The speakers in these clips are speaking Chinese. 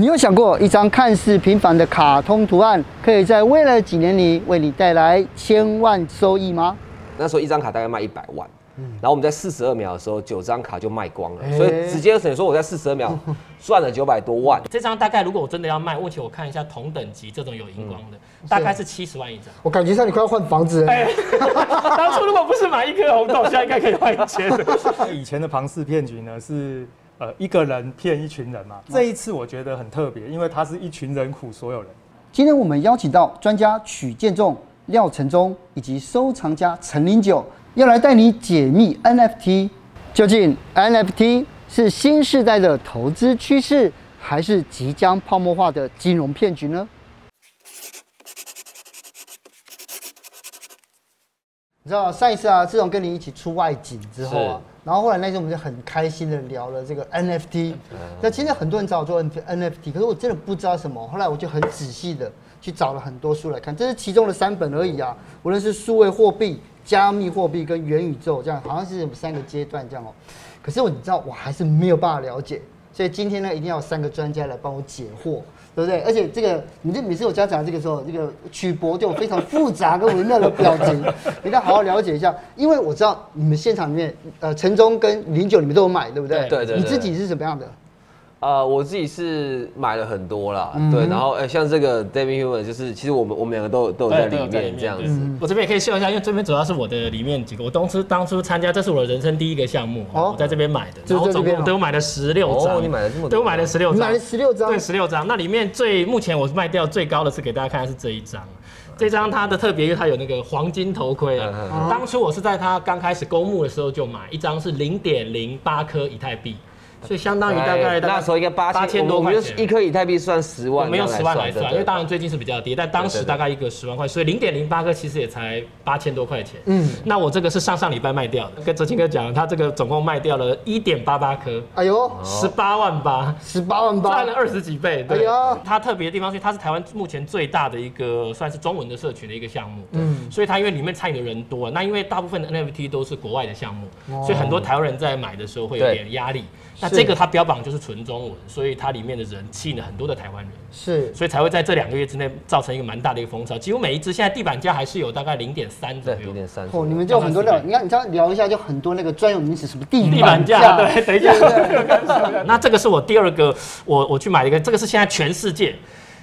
你有想过，一张看似平凡的卡通图案，可以在未来几年里为你带来千万收益吗？那时候一张卡大概卖一百万，然后我们在四十二秒的时候，九张卡就卖光了，所以直接等于说我在四十二秒 赚了九百多万。这张大概如果我真的要卖，目前我看一下同等级这种有荧光的，大概是七十万一张。我感觉上你快要换房子了。当初如果不是买一颗红豆，现在应该可以换一千。以前的庞氏骗局呢是。呃，一个人骗一群人嘛。这一次我觉得很特别，因为他是一群人苦所有人。今天我们邀请到专家曲建仲、廖承忠以及收藏家陈林九，要来带你解密 NFT。究竟 NFT 是新时代的投资趋势，还是即将泡沫化的金融骗局呢？知道上一次啊，自从跟你一起出外景之后啊。然后后来那天我们就很开心的聊了这个 NFT，那其实很多人找我做 NFT，可是我真的不知道什么。后来我就很仔细的去找了很多书来看，这是其中的三本而已啊。无论是数位货币、加密货币跟元宇宙，这样好像是三个阶段这样哦。可是我你知道我还是没有办法了解，所以今天呢一定要有三个专家来帮我解惑。对不对？而且这个，你这每次我家讲这个时候，这个曲博就有非常复杂跟微妙的表情，你要好好了解一下。因为我知道你们现场里面，呃，陈忠跟零九你们都有买，对不对？对对。你自己是什么样的？呃，我自己是买了很多啦，嗯、对，然后哎、欸，像这个 David Human，就是，其实我们我们两个都有都有在里面这样子。嗯、我这边也可以秀一下，因为这边主要是我的里面几个，我当初当初参加，这是我的人生第一个项目，哦、我在这边买的，然后总共都买了十六张。哦，你买了这么多？对，我买了十六张。买了十六张。对，十六张。那里面最目前我卖掉最高的是给大家看的是这一张，这张它的特别，因为它有那个黄金头盔啊。嗯嗯、当初我是在它刚开始公募的时候就买，一张是零点零八颗以太币。所以相当于大概那时候应该八千多块钱，一颗以太币算十万，我们用十万来算，因为当然最近是比较低，但当时大概一个十万块，所以零点零八颗其实也才八千多块钱。嗯，那我这个是上上礼拜卖掉的，跟哲青哥讲，他这个总共卖掉了一点八八颗，哎呦，十八万八，十八万八，赚了二十几倍。对，它特别的地方是它是台湾目前最大的一个算是中文的社群的一个项目，嗯，所以它因为里面参与的人多，那因为大部分的 NFT 都是国外的项目，所以很多台湾人在买的时候会有点压力。那这个它标榜就是纯中文，所以它里面的人吸引了很多的台湾人，是，所以才会在这两个月之内造成一个蛮大的一个风潮。几乎每一只现在地板价还是有大概零点三左右，零点三。哦，你们就很多料，你看，你这样聊一下就很多那个专有名词，什么地板价，对，等一下。那这个是我第二个，我我去买了一个，这个是现在全世界。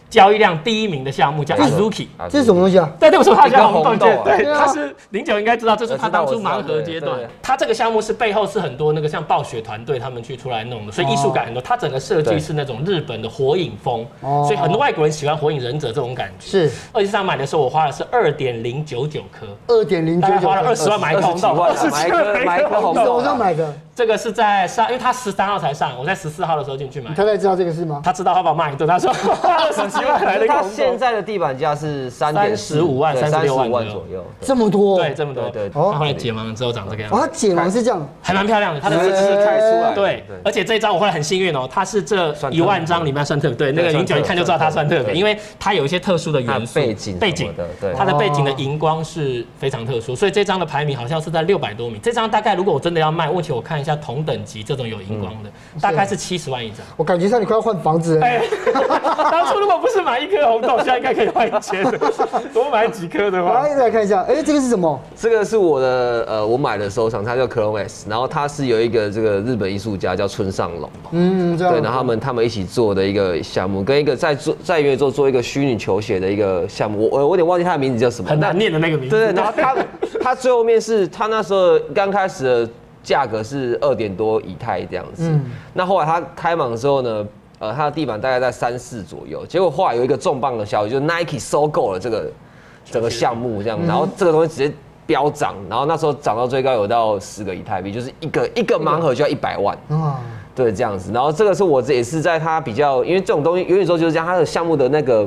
交易量第一名的项目叫 Azuki，这是什么东西啊？对，对，我说它叫红豆，对，它是零九应该知道，这是他当初盲盒阶段。它这个项目是背后是很多那个像暴雪团队他们去出来弄的，所以艺术感很多。它整个设计是那种日本的火影风，所以很多外国人喜欢火影忍者这种感觉。是，二级市场买的时候我花的是二点零九九颗，二点零九九，花了二十万买红豆，二十几万买红豆，我上买的。这个是在上，因为他十三号才上，我在十四号的时候进去买。他才知道这个事吗？他知道，他把我骂一顿。他说二十七万来了一个红豆。现在的地板价是三十五万、三十六万左右，这么多？对，这么多。对，他后来解盲了之后长这个样子。哦，解盲是这样，还蛮漂亮的。他的字是开出来。对，而且这一张我后来很幸运哦，它是这一万张里面算特别。对，那个零九一看就知道它算特别，因为它有一些特殊的元素。背景。背景的，对。它的背景的荧光是非常特殊，所以这张的排名好像是在六百多名。这张大概如果我真的要卖，问题我看一下同等级。这种有荧光的，大概是七十万一张。我感觉上你快要换房子了。当初如果不是买一颗红豆，现在应该可以换一千。多买几颗的话，来来看一下。哎，这个是什么？这个是我的呃，我买的收藏，它叫 Chromes，然后它是有一个这个日本艺术家叫村上隆。嗯，对，然后他们他们一起做的一个项目，跟一个在做在元宇宙做一个虚拟球鞋的一个项目。我我有点忘记他的名字叫什么，很难念的那个名字。对，然后他他最后面是他那时候刚开始的。价格是二点多以太这样子，嗯、那后来他开盲之后呢，呃，他的地板大概在三四左右，结果后来有一个重磅的消息，就是 Nike 收购了这个整个项目这样，然后这个东西直接飙涨，然后那时候涨到最高有到十个以太币，就是一个一个盲盒就要一百万，嗯，对，这样子，然后这个是我这也是在他比较，因为这种东西元宇宙就是这样，他的项目的那个。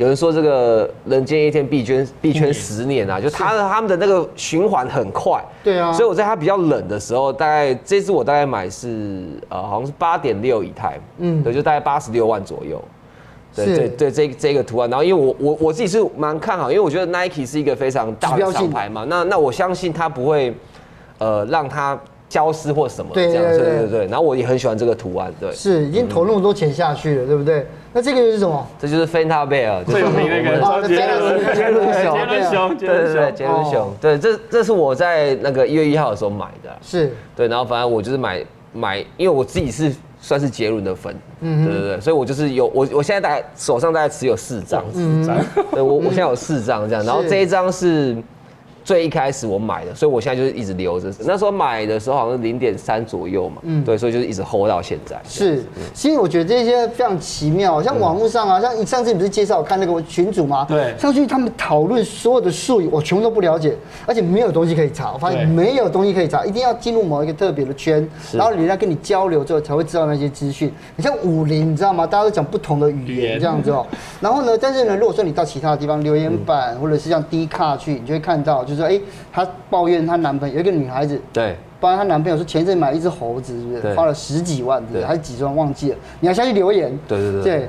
有人说这个人间一天币圈币圈十年啊，就他的他们的那个循环很快。对啊，所以我在它比较冷的时候，大概这次我大概买是呃好像是八点六以太，嗯，对，就大概八十六万左右。对对对，这这个图案，然后因为我我我自己是蛮看好，因为我觉得 Nike 是一个非常大的厂牌嘛，那那我相信它不会呃让它消失或什么这样，对对对对。然后我也很喜欢这个图案，对，是已经投那么多钱下去了，对不对？那这个又是什么？这就是 Fanta Bear，最有名的一个杰伦杰伦熊，杰伦熊，对对对，杰伦熊，对，这这是我在那个一月一号的时候买的，是。对，然后反正我就是买买，因为我自己是算是杰伦的粉，嗯对对对，所以我就是有我我现在大概手上大概持有四张，四张，对我我现在有四张这样，然后这一张是。最一开始我买的，所以我现在就是一直留着。那时候买的时候好像是零点三左右嘛，嗯，对，所以就是一直 hold 到现在。是，其实我觉得这些非常奇妙，像网络上啊，像你上次你不是介绍我看那个群主吗？对，上去他们讨论所有的术语，我全部都不了解，而且没有东西可以查。我发现没有东西可以查，一定要进入某一个特别的圈，然后人家跟你交流之后才会知道那些资讯。你像武林，你知道吗？大家都讲不同的语言这样子哦。然后呢，但是呢，如果说你到其他的地方留言板，或者是像 D 卡去，你就会看到，就是说，哎，她抱怨她男朋友有一个女孩子，对，抱怨她男朋友说前阵买了一只猴子，是不是？花了十几万，对，还是几十万忘记了？你要下去留言，对对对，对，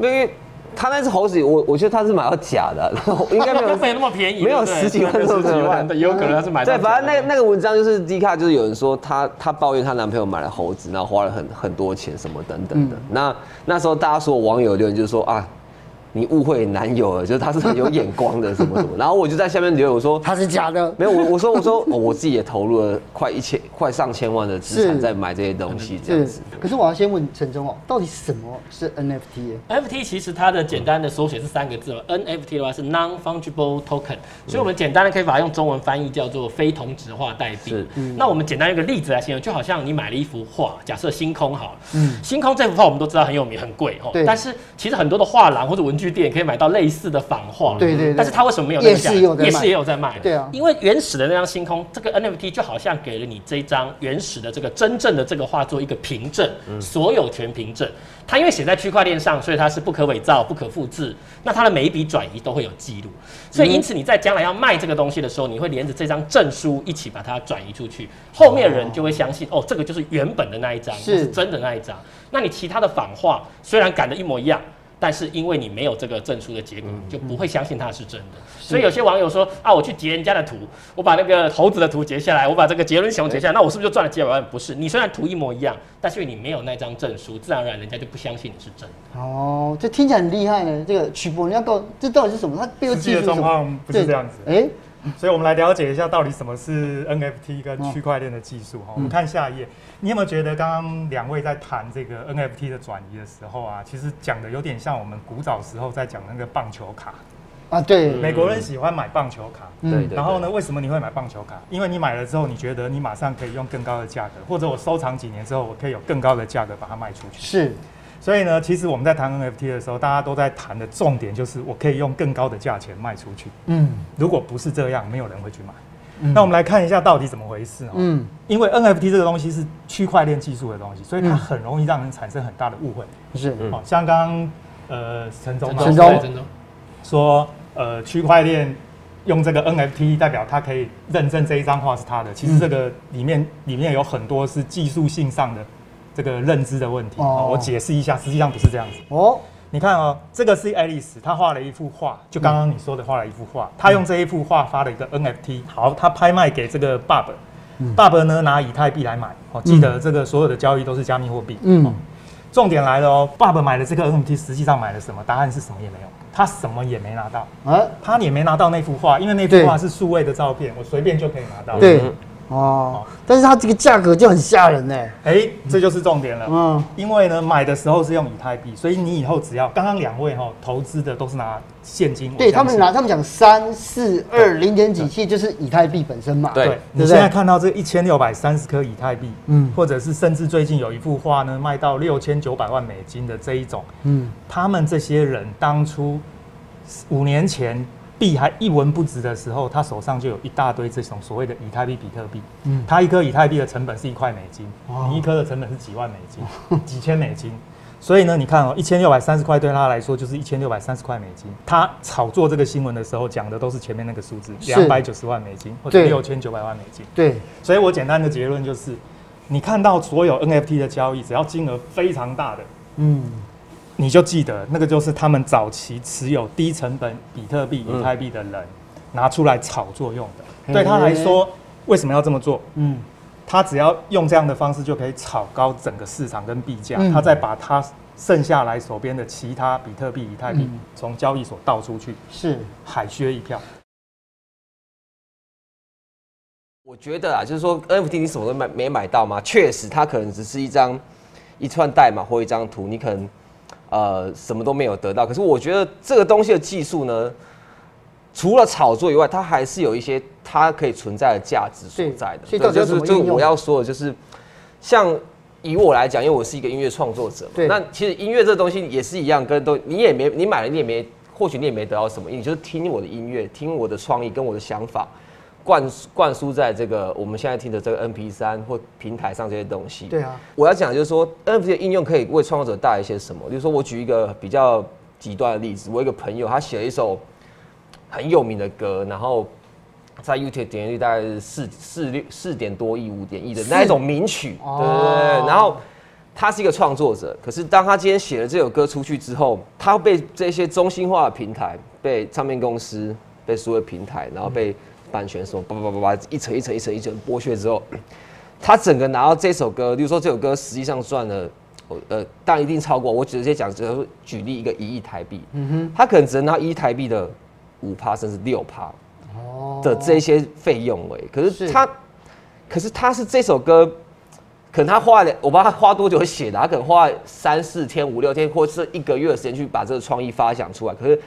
因为他那只猴子，我我觉得他是买到假的，应该没有 没有那么便宜，没有十几万，十几万，也有可能他是买到。对，反正那那个文章就是 D 卡，就是有人说她她抱怨她男朋友买了猴子，然后花了很很多钱什么等等的。那那时候大家说网友留言就是说啊。你误会男友了，就是他是很有眼光的什么什么，然后我就在下面留言我说他是假的，没有我我说我说、哦、我自己也投入了快一千快上千万的资产在买这些东西这样子。可是我要先问陈忠哦，到底什么是 NFT？NFT 其实它的简单的缩写是三个字嘛，NFT 的话是 Non-Fungible Token，所以我们简单的可以把它用中文翻译叫做非同质化代币。是，那我们简单用一个例子来形容，就好像你买了一幅画，假设星空好了，嗯，星空这幅画我们都知道很有名很贵哦，对，但是其实很多的画廊或者文具店可以买到类似的仿画，对对，但是它为什么没有那个价？也是也有在卖，对啊，因为原始的那张星空，这个 NFT 就好像给了你这张原始的这个真正的这个画作一个凭证，所有权凭证。它因为写在区块链上，所以它是不可伪造、不可复制。那它的每一笔转移都会有记录，所以因此你在将来要卖这个东西的时候，你会连着这张证书一起把它转移出去，后面的人就会相信哦，这个就是原本的那一张，是真的那一张。那你其他的仿画虽然赶的一模一样。但是因为你没有这个证书的结果，就不会相信它是真的。所以有些网友说啊，我去截人家的图，我把那个猴子的图截下来，我把这个杰伦熊截下来，那我是不是就赚了几百万？不是，你虽然图一模一样，但是因为你没有那张证书，自然而然人家就不相信你是真的。哦，这听起来很厉害呢。这个曲博，你要告这到底是什么？他背后技术状况不是这样子。哎，所以我们来了解一下到底什么是 NFT 跟区块链的技术哈。我们看下一页。你有没有觉得刚刚两位在谈这个 NFT 的转移的时候啊，其实讲的有点像我们古早时候在讲那个棒球卡啊？对，美国人喜欢买棒球卡。对。然后呢，为什么你会买棒球卡？因为你买了之后，你觉得你马上可以用更高的价格，或者我收藏几年之后，我可以有更高的价格把它卖出去。是。所以呢，其实我们在谈 NFT 的时候，大家都在谈的重点就是我可以用更高的价钱卖出去。嗯。如果不是这样，没有人会去买。那我们来看一下到底怎么回事哦。嗯，因为 NFT 这个东西是区块链技术的东西，所以它很容易让人产生很大的误会。是，哦，像刚刚呃陈总陈总说，呃区块链用这个 NFT 代表它可以认证这一张画是他的，其实这个里面里面有很多是技术性上的这个认知的问题。哦，我解释一下，实际上不是这样子。哦。你看哦，这个是爱丽丝，她画了一幅画，就刚刚你说的画了一幅画。她用这一幅画发了一个 NFT，好，她拍卖给这个 Bob，Bob 呢拿以太币来买。哦，记得这个所有的交易都是加密货币。嗯，重点来了哦，Bob 买了这个 NFT，实际上买了什么？答案是什么也没有，他什么也没拿到。啊，他也没拿到那幅画，因为那幅画是数位的照片，我随便就可以拿到。对。哦，但是它这个价格就很吓人呢。哎，这就是重点了。嗯，因为呢，买的时候是用以太币，所以你以后只要刚刚两位哈投资的都是拿现金。对他们拿，他们讲三四二零点几，其实就是以太币本身嘛。对，你现在看到这一千六百三十颗以太币，嗯，或者是甚至最近有一幅画呢卖到六千九百万美金的这一种，嗯，他们这些人当初五年前。币还一文不值的时候，他手上就有一大堆这种所谓的以太币、比特币。嗯，他一颗以太币的成本是一块美金，哦、你一颗的成本是几万美金、哦、几千美金。所以呢，你看哦，一千六百三十块对他来说就是一千六百三十块美金。他炒作这个新闻的时候讲的都是前面那个数字，两百九十万美金或者六千九百万美金。对，所以我简单的结论就是，你看到所有 NFT 的交易，只要金额非常大的，嗯。你就记得那个就是他们早期持有低成本比特币、以太币的人拿出来炒作用的。对他来说，为什么要这么做？嗯，他只要用这样的方式就可以炒高整个市场跟币价，他、嗯、再把他剩下来手边的其他比特币、以太币从交易所倒出去，是海削一票。我觉得啊，就是说 NFT 你什么都买没买到吗？确实，它可能只是一张一串代码或一张图，你可能呃什么都没有得到。可是我觉得这个东西的技术呢，除了炒作以外，它还是有一些它可以存在的价值所在的。所以就是就我要说的就是，像以我来讲，因为我是一个音乐创作者嘛，那其实音乐这东西也是一样，跟都你也没你买了你也没，或许你也没得到什么，你就是听我的音乐，听我的创意跟我的想法。灌灌输在这个我们现在听的这个 MP 三或平台上这些东西。对啊，我要讲就是说 NFT 的应用可以为创作者带来一些什么？比如说我举一个比较极端的例子，我一个朋友他写了一首很有名的歌，然后在 YouTube 点击率大概是四四六四点多亿、五点亿的那一种名曲，对对对。然后他是一个创作者，可是当他今天写了这首歌出去之后，他被这些中心化的平台、被唱片公司、被所有平台，然后被版权什么叭叭叭叭一层一层一层一层剥削之后，他整个拿到这首歌，比如说这首歌实际上赚了，呃，当然一定超过。我直接讲，只能举例一个一亿台币，嗯哼，他可能只能拿一亿台币的五趴甚至六趴的这些费用诶。可是他，可是他是这首歌，可能他花了，我不知道他花多久写的，他可能花三四天、五六天，或者是一个月的时间去把这个创意发想出来，可是。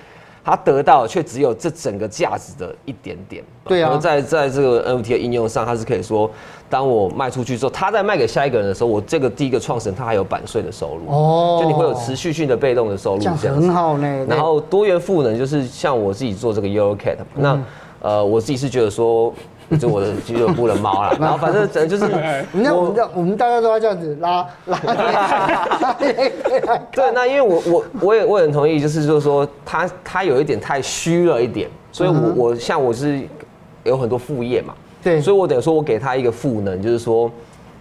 他得到却只有这整个价值的一点点。对啊，在在这个 NFT 的应用上，它是可以说，当我卖出去之后，他在卖给下一个人的时候，我这个第一个创始人他还有版税的收入。哦，就你会有持续性的被动的收入，这样子很好呢。然后多元赋能就是像我自己做这个 Euro Cat，那呃，我自己是觉得说。就我的俱乐部的猫啦，然后反正整就是，你看我们这我们大家都要这样子拉拉。对，那因为我我我也我也很同意，就是就是说他他有一点太虚了一点，所以我我像我是有很多副业嘛，对，所以我等于说我给他一个赋能，就是说，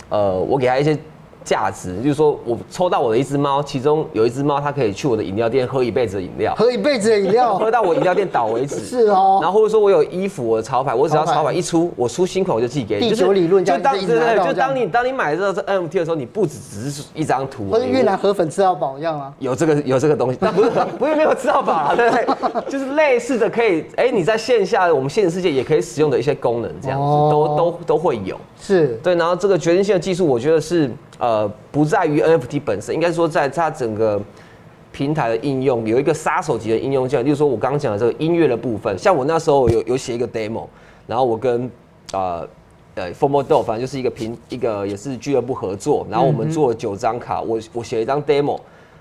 呃，我给他一些。价值就是说，我抽到我的一只猫，其中有一只猫，它可以去我的饮料店喝一辈子的饮料，喝一辈子的饮料，喝到我饮料店倒为止。是哦。然后或者说我有衣服，我的潮牌，我只要潮牌一出，我出新款我就寄给你。地球理论就当对对对，就当你当你买这个 NFT 的时候，你不只只是一张图，或者越南河粉吃到饱一样啊。有这个有这个东西，但不是不是没有吃到饱啊，对不对？就是类似的可以，哎，你在线下我们现实世界也可以使用的一些功能，这样子都都都会有。是对，然后这个决定性的技术，我觉得是。呃，不在于 NFT 本身，应该说在它整个平台的应用有一个杀手级的应用，这样，例如说我刚刚讲的这个音乐的部分，像我那时候有有写一个 demo，然后我跟呃呃 FOMO 反正就是一个平一个也是俱乐部合作，然后我们做了九张卡，我我写了一张 demo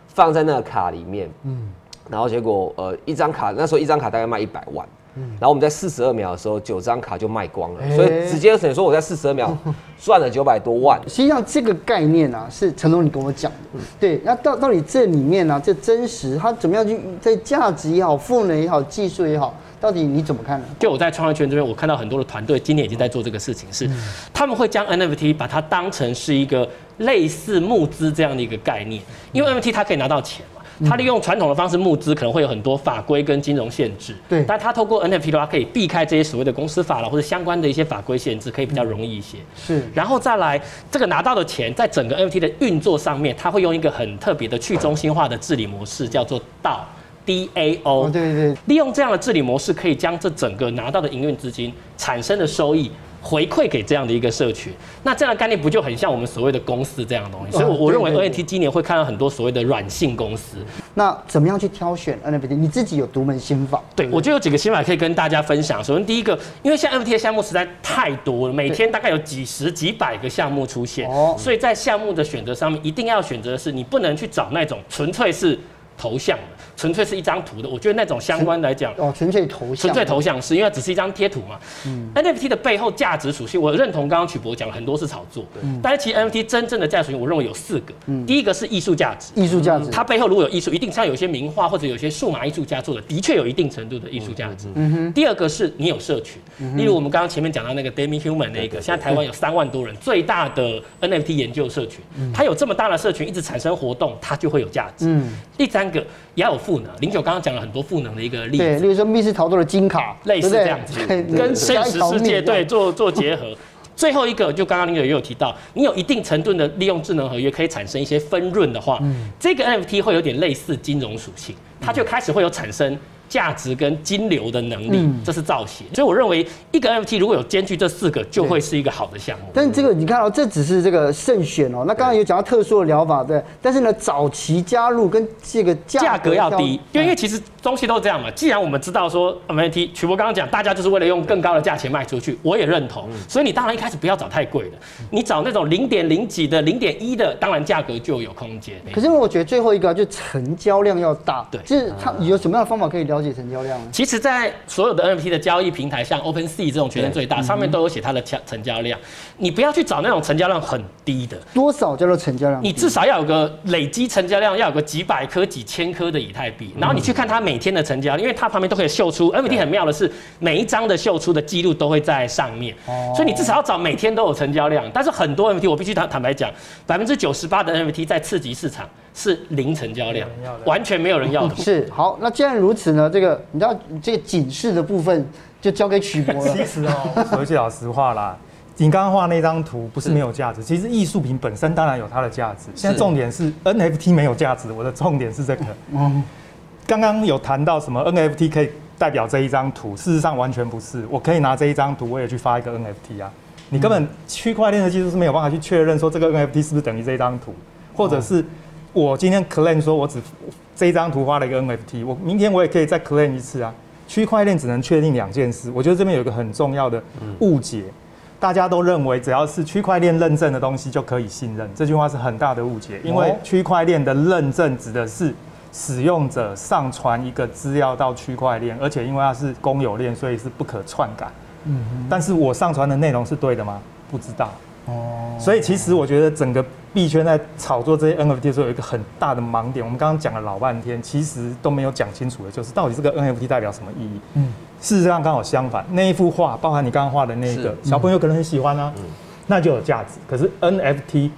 放在那个卡里面，嗯，然后结果呃一张卡那时候一张卡大概卖一百万。然后我们在四十二秒的时候，九张卡就卖光了，所以直接等于说我在四十二秒 赚了九百多万。实际上这个概念啊，是成龙你跟我讲的。对，那到到底这里面呢、啊，这真实它怎么样去在价值也好、赋能也好、技术也好，到底你怎么看呢？就我在创业圈这边，我看到很多的团队今年已经在做这个事情，是他们会将 NFT 把它当成是一个类似募资这样的一个概念，因为 NFT 它可以拿到钱。他利用传统的方式募资，可能会有很多法规跟金融限制。对，但它透过 NFT 的话，可以避开这些所谓的公司法了或者相关的一些法规限制，可以比较容易一些。是，然后再来这个拿到的钱，在整个 NFT 的运作上面，它会用一个很特别的去中心化的治理模式，叫做。对对对，利用这样的治理模式，可以将这整个拿到的营运资金产生的收益。回馈给这样的一个社群，那这样的概念不就很像我们所谓的公司这样的东西？所以，我我认为 NFT 今年会看到很多所谓的软性公司。那怎么样去挑选 NFT？你自己有独门心法？对，我就有几个心法可以跟大家分享。首先，第一个，因为现在 NFT 的项目实在太多了，每天大概有几十几百个项目出现，所以在项目的选择上面，一定要选择的是你不能去找那种纯粹是头像的。纯粹是一张图的，我觉得那种相关来讲，哦，纯粹头像，纯粹头像是因为只是一张贴图嘛。嗯，NFT 的背后价值属性，我认同刚刚曲博讲了很多是炒作，嗯，但是其实 NFT 真正的价值属性，我认为有四个。嗯，第一个是艺术价值，艺术价值，它背后如果有艺术，一定像有些名画或者有些数码艺术家做的，的确有一定程度的艺术价值。嗯哼。第二个是你有社群，例如我们刚刚前面讲到那个 Demihuman 那个，现在台湾有三万多人，最大的 NFT 研究社群，它有这么大的社群一直产生活动，它就会有价值。嗯。第三个也要有赋能，零九刚刚。讲了很多赋能的一个例子，对，例如说密室逃脱的金卡，类似这样子，跟现实世界对做做结合。最后一个，就刚刚您也有提到，你有一定程度的利用智能合约可以产生一些分润的话，嗯，这个 NFT 会有点类似金融属性，它就开始会有产生。价值跟金流的能力，这是造型。所以我认为一个 NFT 如果有兼具这四个，就会是一个好的项目。但是这个你看到，这只是这个慎选哦。那刚刚有讲到特殊的疗法，对。但是呢，早期加入跟这个价格要低，因为因为其实东西都是这样嘛。既然我们知道说 NFT，曲博刚刚讲，大家就是为了用更高的价钱卖出去，我也认同。所以你当然一开始不要找太贵的，你找那种零点零几的、零点一的，当然价格就有空间。可是我觉得最后一个就成交量要大，对，就是它有什么样的方法可以了解成交量？其实，在所有的 NFT 的交易平台，像 OpenSea 这种全球最大，上面都有写它的成成交量。你不要去找那种成交量很低的，多少叫做成交量？你至少要有个累积成交量，要有个几百颗、几千颗的以太币。然后你去看它每天的成交量，因为它旁边都可以秀出 NFT 很妙的是，每一张的秀出的记录都会在上面。所以你至少要找每天都有成交量。但是很多 NFT，我必须坦坦白讲，百分之九十八的 NFT 在次级市场。是零成交量，完全没有人要的。是好，那既然如此呢？这个你知道，这个警示的部分就交给曲博了。其实哦，说句老实话啦，你刚刚画那张图不是没有价值，其实艺术品本身当然有它的价值。现在重点是 NFT 没有价值，我的重点是这个。嗯，刚刚有谈到什么 NFT 可以代表这一张图，事实上完全不是。我可以拿这一张图，我也去发一个 NFT 啊。你根本区块链的技术是没有办法去确认说这个 NFT 是不是等于这一张图，或者是。我今天 claim 说，我只这一张图画了一个 NFT，我明天我也可以再 claim 一次啊。区块链只能确定两件事，我觉得这边有一个很重要的误解，大家都认为只要是区块链认证的东西就可以信任，这句话是很大的误解，因为区块链的认证指的是使用者上传一个资料到区块链，而且因为它是公有链，所以是不可篡改。嗯，但是我上传的内容是对的吗？不知道。哦，所以其实我觉得整个币圈在炒作这些 NFT 的时候，有一个很大的盲点。我们刚刚讲了老半天，其实都没有讲清楚的，就是到底这个 NFT 代表什么意义？嗯，事实上刚好相反，那一幅画，包含你刚刚画的那个小朋友可能很喜欢啊，那就有价值。可是 NFT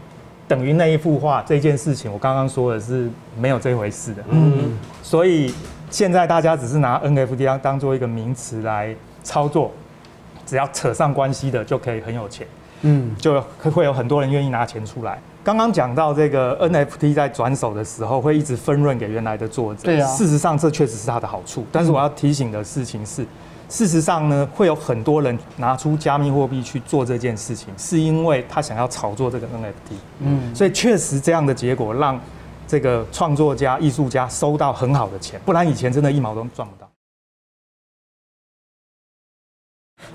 等于那一幅画这件事情，我刚刚说的是没有这回事的。嗯，所以现在大家只是拿 NFT 当当做一个名词来操作，只要扯上关系的就可以很有钱。嗯，就会有很多人愿意拿钱出来。刚刚讲到这个 NFT 在转手的时候，会一直分润给原来的作者。对啊，事实上这确实是它的好处。但是我要提醒的事情是，事实上呢，会有很多人拿出加密货币去做这件事情，是因为他想要炒作这个 NFT。嗯，所以确实这样的结果让这个创作家、艺术家收到很好的钱，不然以前真的一毛都赚不到。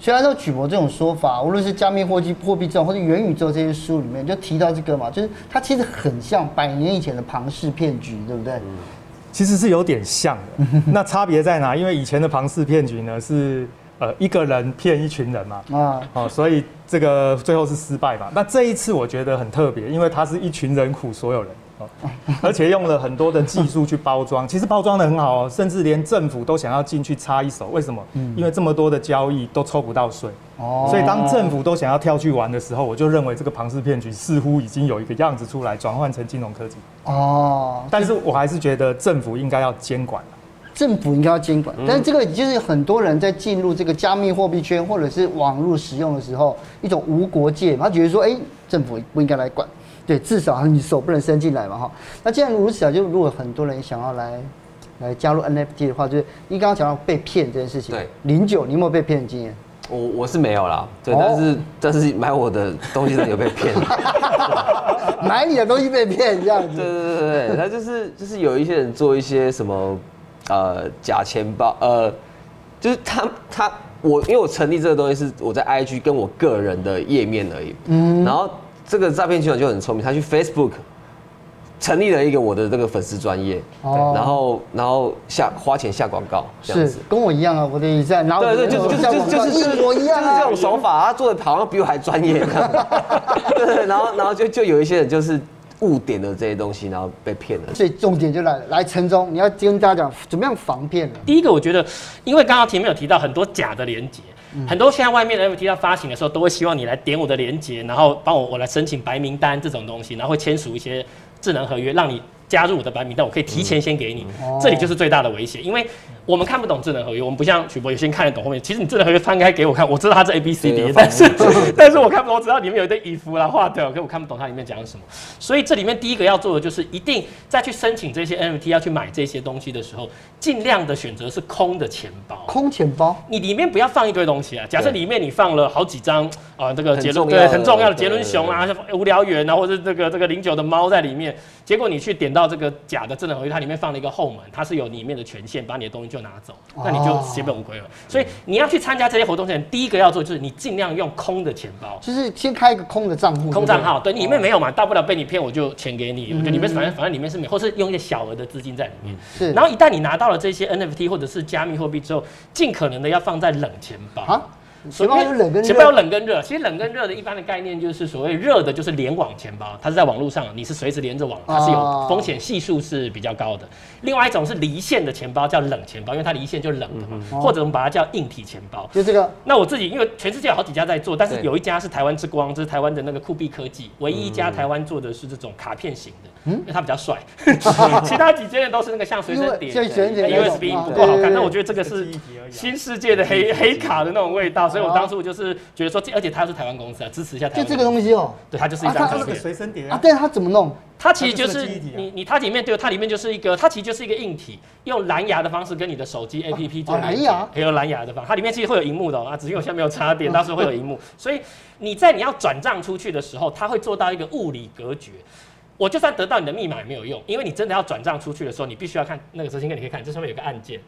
所以按照曲博这种说法，无论是加密货币、货币这种，或者元宇宙这些书里面，就提到这个嘛，就是它其实很像百年以前的庞氏骗局，对不对？其实是有点像的。那差别在哪？因为以前的庞氏骗局呢，是呃一个人骗一群人嘛，啊，哦，所以这个最后是失败嘛。那这一次我觉得很特别，因为它是一群人苦所有人。而且用了很多的技术去包装，其实包装的很好哦，甚至连政府都想要进去插一手。为什么？因为这么多的交易都抽不到税哦。所以当政府都想要跳去玩的时候，我就认为这个庞氏骗局似乎已经有一个样子出来，转换成金融科技哦。但是我还是觉得政府应该要监管。政府应该要监管，但是这个就是很多人在进入这个加密货币圈或者是网络使用的时候，一种无国界，他觉得说，哎，政府不应该来管。对，至少你手不能伸进来嘛，哈。那既然如此啊，就如果很多人想要来来加入 NFT 的话，就是你刚刚讲到被骗这件事情，对，零九，你有没有被骗的经验？我我是没有啦，对，但是但是买我的东西的有被骗，买你的东西被骗这样子。对对对 对，他就是就是有一些人做一些什么呃假钱包，呃，就是他他我因为我成立这个东西是我在 IG 跟我个人的页面而已，嗯，然后。这个诈骗集团就很聪明，他去 Facebook 成立了一个我的这个粉丝专业，哦，然后然后下花钱下广告，这样子，跟我一样啊，我的也在，然后对对，就是就是就是一模一样，就是这种手法，他做的好像比我还专业，对 对，然后然后就就有一些人就是误点了这些东西，然后被骗了。所以重点就来，来城中，你要跟大家讲怎么样防骗呢？第一个，我觉得，因为刚刚前面有提到很多假的连结。很多现在外面的 NFT 要发行的时候，都会希望你来点我的链接，然后帮我我来申请白名单这种东西，然后会签署一些智能合约，让你加入我的白名单，我可以提前先给你。这里就是最大的威胁，因为我们看不懂智能合约，我们不像曲博有些看得懂后面。其实你智能合约翻开给我看，我知道它是 A B C D，但是 但是我看不懂，我知道里面有一堆衣服啦、what，可我看不懂它里面讲什么。所以这里面第一个要做的就是，一定在去申请这些 NFT 要去买这些东西的时候，尽量的选择是空的钱包。空钱包，你里面不要放一堆东西啊。假设里面你放了好几张啊、呃，这个杰伦对很重要的杰伦熊啊，无聊猿啊，或者这个这个零九的猫在里面，结果你去点到这个假的智能合约，它里面放了一个后门，它是有里面的权限，把你的东西就拿走，那你就血本无归了。所以你要去参加这些活动前，第一个要做就是你尽量用空的钱包，就是先开一个空的账户，空账号，对，里面没有嘛，大不了被你骗，我就钱给你，我觉得里面反正反正里面是没有，或是用一些小额的资金在里面。是，然后一旦你拿到了这些 NFT 或者是加密货币之后，尽可能的要放在冷钱包。钱包有冷跟热，钱包有冷跟热。其实冷跟热的一般的概念就是所谓热的，就是联网钱包，它是在网络上，你是随时连着网，它是有风险系数是比较高的。另外一种是离线的钱包，叫冷钱包，因为它离线就冷的嘛。或者我们把它叫硬体钱包，就这个。那我自己因为全世界有好几家在做，但是有一家是台湾之光，这是台湾的那个酷币科技，唯一一家台湾做的是这种卡片型的，因为它比较帅。其他几间的都是那个像随身碟，USB 不够好看。那我觉得这个是新世界的黑黑卡的那种味道。所以我当初就是觉得说，而且它是台湾公司啊，支持一下台湾。就这个东西哦，对，它就是一张卡片。随身碟啊，对，它怎么弄？它其实就是你你它里面对，它里面就是一个，它其实就是一个硬体，用蓝牙的方式跟你的手机 APP 做连接。蓝牙还有蓝牙的方，它里面其实会有荧幕的啊，只是我现在没有插电，到时候会有荧幕。所以你在你要转账出去的时候，它会做到一个物理隔绝。我就算得到你的密码也没有用，因为你真的要转账出去的时候，你必须要看那个执行哥，你可以看这上面有个按键，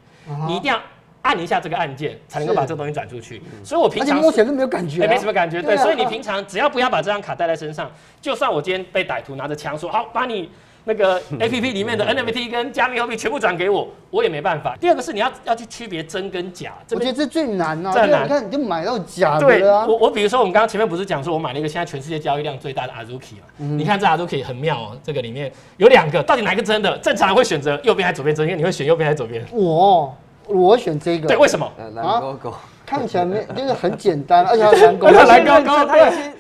你一定要。按一下这个按键，才能够把这个东西转出去。所以我平常摸起来都没有感觉，没什么感觉。对，所以你平常只要不要把这张卡带在身上，就算我今天被歹徒拿着枪说好，把你那个 APP 里面的 NFT 跟加密货币全部转给我，我也没办法。第二个是你要要去区别真跟假，我觉得这最难啊。最难，你看你就买到假的啊。我我比如说我们刚刚前面不是讲说我买了一个现在全世界交易量最大的 Azuki 嘛？你看这 Azuki 很妙哦，这个里面有两个，到底哪个真的？正常人会选择右边还是左边真？因为你会选右边还是左边？我。我选这个，对，为什么？蓝勾勾看起来没，就是很简单，而且还有蓝勾勾，蓝勾勾，它有些，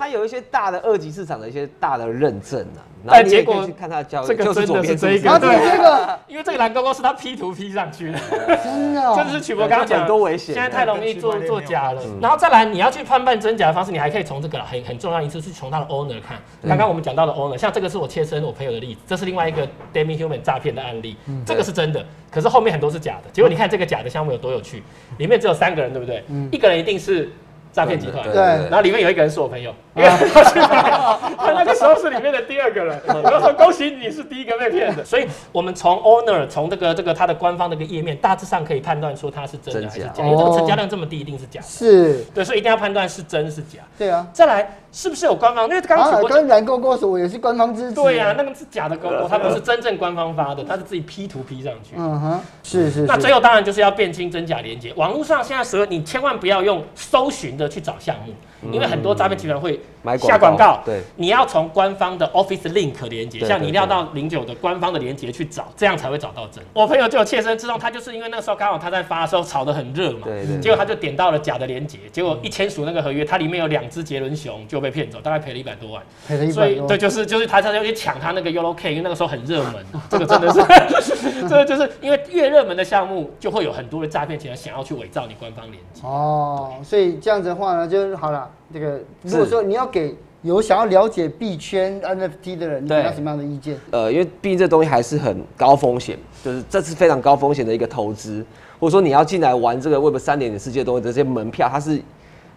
它有一些大的二级市场的一些大的认证啊。但结果去看他交易，这个真的是这一个，对这个，因为这个蓝勾勾是他 P 图 P 上去的，真的，这就是曲博刚刚讲，多危险，现在太容易做做假了。然后再来，你要去判断真假的方式，你还可以从这个很很重要一次是从他的 owner 看。刚刚我们讲到的 owner，像这个是我切身我朋友的例子，这是另外一个 Demi Human 诈骗的案例，这个是真的，可是后面很多是假的。结果你看这个假的项目有多有趣，里面只有三个人，对不对？一个人一定是。诈骗集团，对，然后里面有一个人是我朋友，因为他去他那个时候是里面的第二个人，然后说恭喜你是第一个被骗的，所以我们从 owner 从这个这个他的官方的一个页面，大致上可以判断说他是真的还是假，因为这个成交量这么低，一定是假，是，对，所以一定要判断是真是假，对啊，再来是不是有官方？因为刚刚跟蓝勾勾我也是官方支持，对呀，那个是假的勾勾，他不是真正官方发的，他是自己 P 图 P 上去，嗯哼，是是，那最后当然就是要辨清真假连接，网络上现在所有你千万不要用搜寻的去找项目。因为很多诈骗集团会下广告，对，你要从官方的 Office Link 连接，像你一定要到零九的官方的连接去找，这样才会找到真。我朋友就有切身之痛，他就是因为那个时候刚好他在发的时候炒得很热嘛，对对，结果他就点到了假的连接，结果一签署那个合约，它里面有两只杰伦熊就被骗走，大概赔了一百多万，赔了一百多，所以对，就是就是他他就去抢他那个 Yolo K，因为那个时候很热门，这个真的是，这个就是因为越热门的项目就会有很多的诈骗集团想要去伪造你官方连接。哦，所以这样子的话呢，就是好了。这个如果说你要给有想要了解币圈 NFT 的人，你给他什么样的意见？呃，因为毕竟这东西还是很高风险，就是这是非常高风险的一个投资，或者说你要进来玩这个 Web 三点零世界的东西，这些门票它是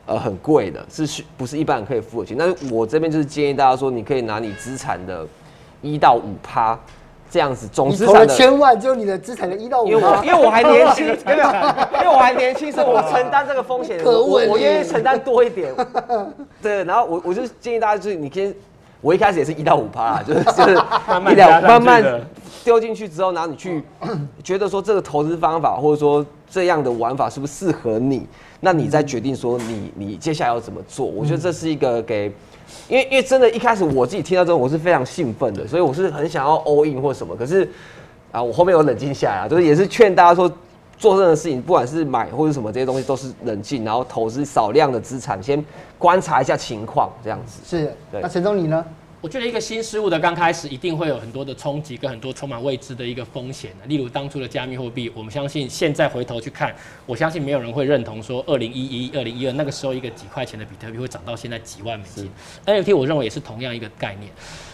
呃很贵的，是需不是一般人可以付得起？但是我这边就是建议大家说，你可以拿你资产的一到五趴。这样子总资产的千万，就你的资产的一到五。因为我因为我还年轻，没有，因为我还年轻，所以我承担这个风险，我我愿意承担多一点。对，然后我我就建议大家，就是你先，我一开始也是一到五趴，就是就是 慢慢慢慢丢进去之后，然后你去觉得说这个投资方法或者说这样的玩法是不是适合你，那你再决定说你你接下来要怎么做。我觉得这是一个给。因为因为真的，一开始我自己听到之后，我是非常兴奋的，所以我是很想要 all in 或什么。可是啊，我后面有冷静下来啊，就是也是劝大家说，做任何事情，不管是买或者什么这些东西，都是冷静，然后投资少量的资产，先观察一下情况，这样子。是。那陈总你呢？我觉得一个新事物的刚开始，一定会有很多的冲击跟很多充满未知的一个风险。例如当初的加密货币，我们相信现在回头去看，我相信没有人会认同说，二零一一、二零一二那个时候一个几块钱的比特币会涨到现在几万美金。NFT 我认为也是同样一个概念，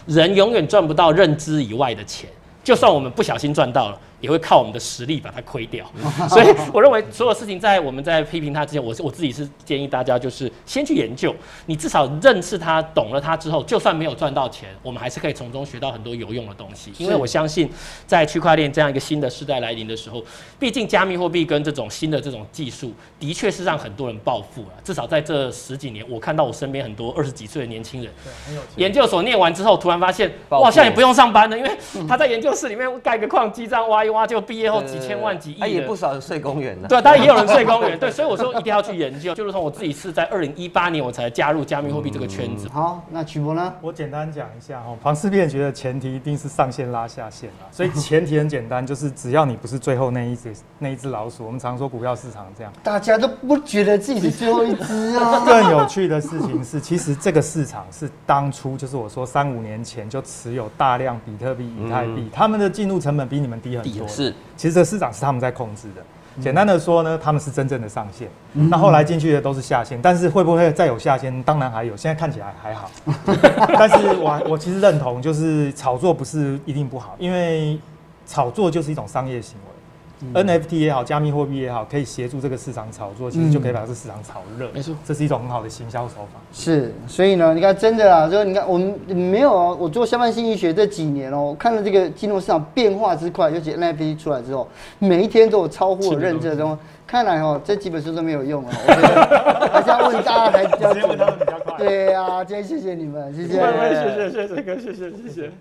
人永远赚不到认知以外的钱，就算我们不小心赚到了。也会靠我们的实力把它亏掉，所以我认为所有事情在我们在批评他之前，我是我自己是建议大家就是先去研究，你至少认识他、懂了他之后，就算没有赚到钱，我们还是可以从中学到很多有用的东西。因为我相信，在区块链这样一个新的时代来临的时候，毕竟加密货币跟这种新的这种技术，的确是让很多人暴富了。至少在这十几年，我看到我身边很多二十几岁的年轻人，研究所念完之后，突然发现，哇，现在也不用上班了，因为他在研究室里面盖个矿机，这样挖。哇！就毕业后几千万、几亿，也不少人睡公园的。对，当然也有人睡公园。对，所以我说一定要去研究。就如同我自己是在二零一八年我才加入加密货币这个圈子。好，那曲博呢？我简单讲一下哈，庞氏骗局的前提一定是上线拉下线啊。所以前提很简单，就是只要你不是最后那一只 那一只老鼠。我们常说股票市场这样，大家都不觉得自己是最后一只啊。更有趣的事情是，其实这个市场是当初就是我说三五年前就持有大量比特币、以太币，他们的进入成本比你们低很多。是。其实这市场是他们在控制的。简单的说呢，他们是真正的上线。那后来进去的都是下线，但是会不会再有下线？当然还有。现在看起来还好。但是我我其实认同，就是炒作不是一定不好，因为炒作就是一种商业行为。NFT 也好，加密货币也好，可以协助这个市场炒作，其实就可以把这个市场炒热。没错，这是一种很好的行销手法。是，所以呢，你看，真的啊，就是你看，我们没有啊，我做相关心理学这几年哦，看了这个金融市场变化之快，尤其 NFT 出来之后，每一天都有超乎我认知的东西。看来哦，这几本书都没有用啊，我觉得还是要问大家还比较准。对啊，今天谢谢你们，谢谢，谢谢，谢谢谢哥，谢谢，谢谢。